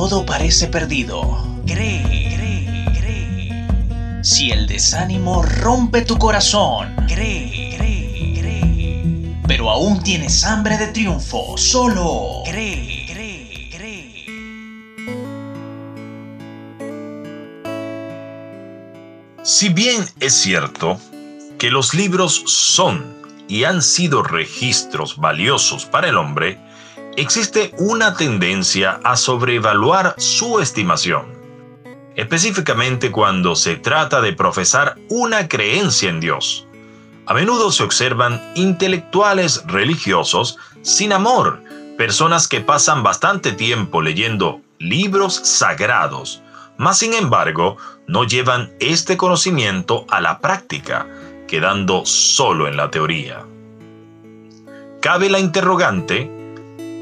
todo parece perdido, cree, cree, cree. Si el desánimo rompe tu corazón, cree, cree, cree. Pero aún tienes hambre de triunfo, solo cree. Si bien es cierto que los libros son y han sido registros valiosos para el hombre, existe una tendencia a sobrevaluar su estimación, específicamente cuando se trata de profesar una creencia en Dios. A menudo se observan intelectuales religiosos sin amor, personas que pasan bastante tiempo leyendo libros sagrados, mas sin embargo no llevan este conocimiento a la práctica, quedando solo en la teoría. Cabe la interrogante,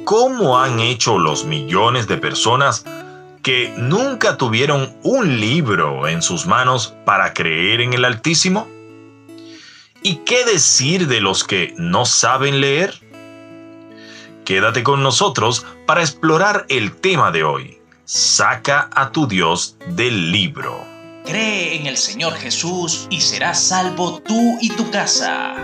¿cómo han hecho los millones de personas que nunca tuvieron un libro en sus manos para creer en el Altísimo? ¿Y qué decir de los que no saben leer? Quédate con nosotros para explorar el tema de hoy. Saca a tu Dios del libro. Cree en el Señor Jesús y serás salvo tú y tu casa.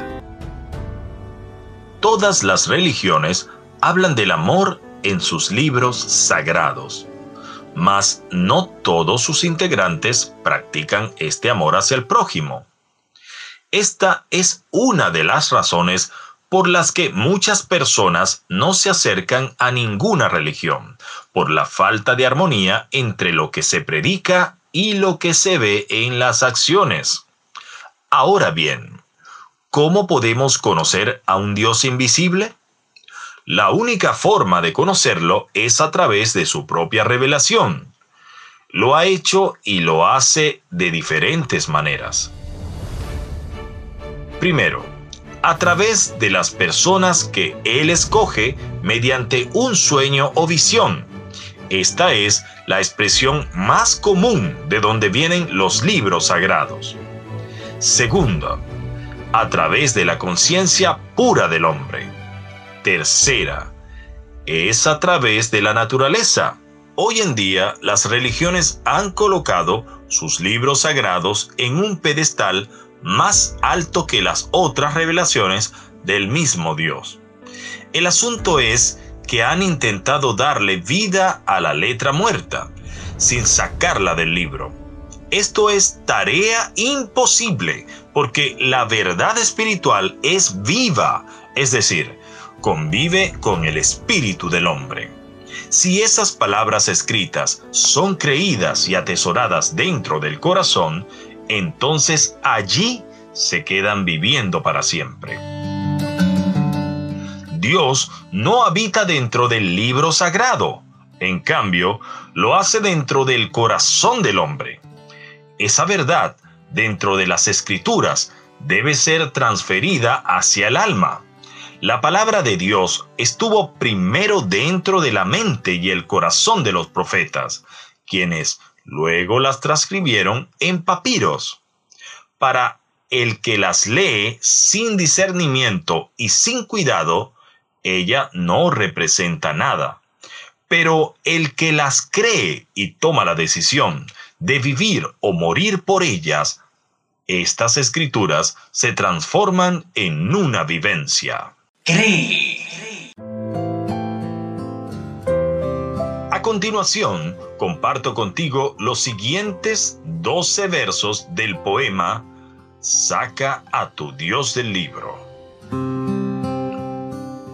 Todas las religiones hablan del amor en sus libros sagrados, mas no todos sus integrantes practican este amor hacia el prójimo. Esta es una de las razones por las que muchas personas no se acercan a ninguna religión, por la falta de armonía entre lo que se predica y lo que se ve en las acciones. Ahora bien, ¿cómo podemos conocer a un Dios invisible? La única forma de conocerlo es a través de su propia revelación. Lo ha hecho y lo hace de diferentes maneras. Primero, a través de las personas que Él escoge mediante un sueño o visión. Esta es la expresión más común de donde vienen los libros sagrados. Segundo, a través de la conciencia pura del hombre. Tercera, es a través de la naturaleza. Hoy en día las religiones han colocado sus libros sagrados en un pedestal más alto que las otras revelaciones del mismo Dios. El asunto es que han intentado darle vida a la letra muerta, sin sacarla del libro. Esto es tarea imposible, porque la verdad espiritual es viva, es decir, convive con el espíritu del hombre. Si esas palabras escritas son creídas y atesoradas dentro del corazón, entonces allí se quedan viviendo para siempre. Dios no habita dentro del libro sagrado, en cambio, lo hace dentro del corazón del hombre. Esa verdad, dentro de las escrituras, debe ser transferida hacia el alma. La palabra de Dios estuvo primero dentro de la mente y el corazón de los profetas, quienes luego las transcribieron en papiros. Para el que las lee sin discernimiento y sin cuidado, ella no representa nada. Pero el que las cree y toma la decisión de vivir o morir por ellas, estas escrituras se transforman en una vivencia. Cree. A continuación, comparto contigo los siguientes 12 versos del poema Saca a tu Dios del libro.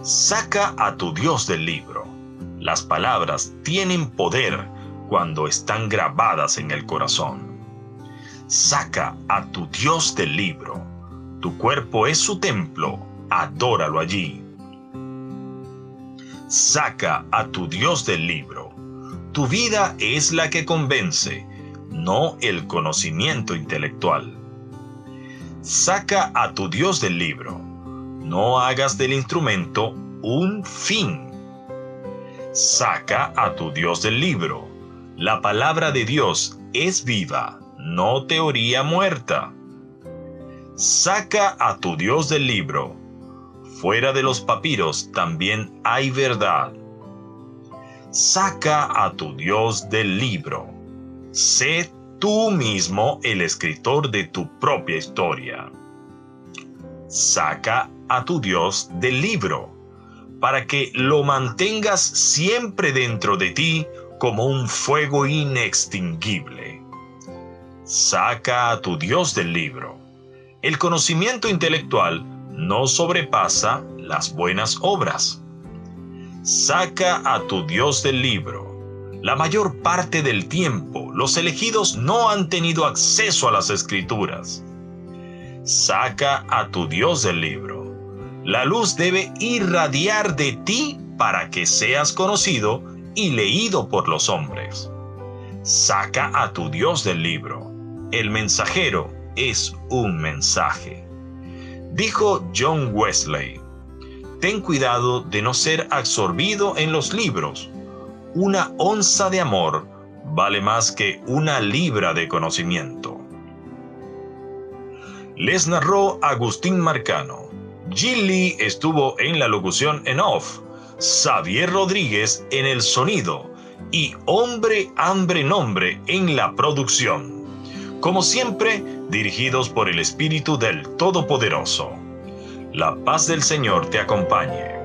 Saca a tu Dios del libro. Las palabras tienen poder cuando están grabadas en el corazón. Saca a tu Dios del libro. Tu cuerpo es su templo, adóralo allí. Saca a tu Dios del libro. Tu vida es la que convence, no el conocimiento intelectual. Saca a tu Dios del libro. No hagas del instrumento un fin. Saca a tu Dios del libro. La palabra de Dios es viva, no teoría muerta. Saca a tu Dios del libro. Fuera de los papiros también hay verdad. saca a tu Dios del libro. Sé tú mismo el escritor de tu propia historia. Saca a tu Dios del libro, para que lo mantengas siempre dentro de ti como un fuego inextinguible. Saca a tu Dios del libro. El conocimiento intelectual no sobrepasa las buenas obras. Saca a tu Dios del libro. La mayor parte del tiempo los elegidos no han tenido acceso a las escrituras. Saca a tu Dios del libro. La luz debe irradiar de ti para que seas conocido y leído por los hombres. Saca a tu Dios del libro. El mensajero es un mensaje. Dijo John Wesley, ten cuidado de no ser absorbido en los libros. Una onza de amor vale más que una libra de conocimiento. Les narró Agustín Marcano. Gilly estuvo en la locución en off, Xavier Rodríguez en el sonido y Hombre Hambre Nombre en la producción. Como siempre, dirigidos por el Espíritu del Todopoderoso. La paz del Señor te acompañe.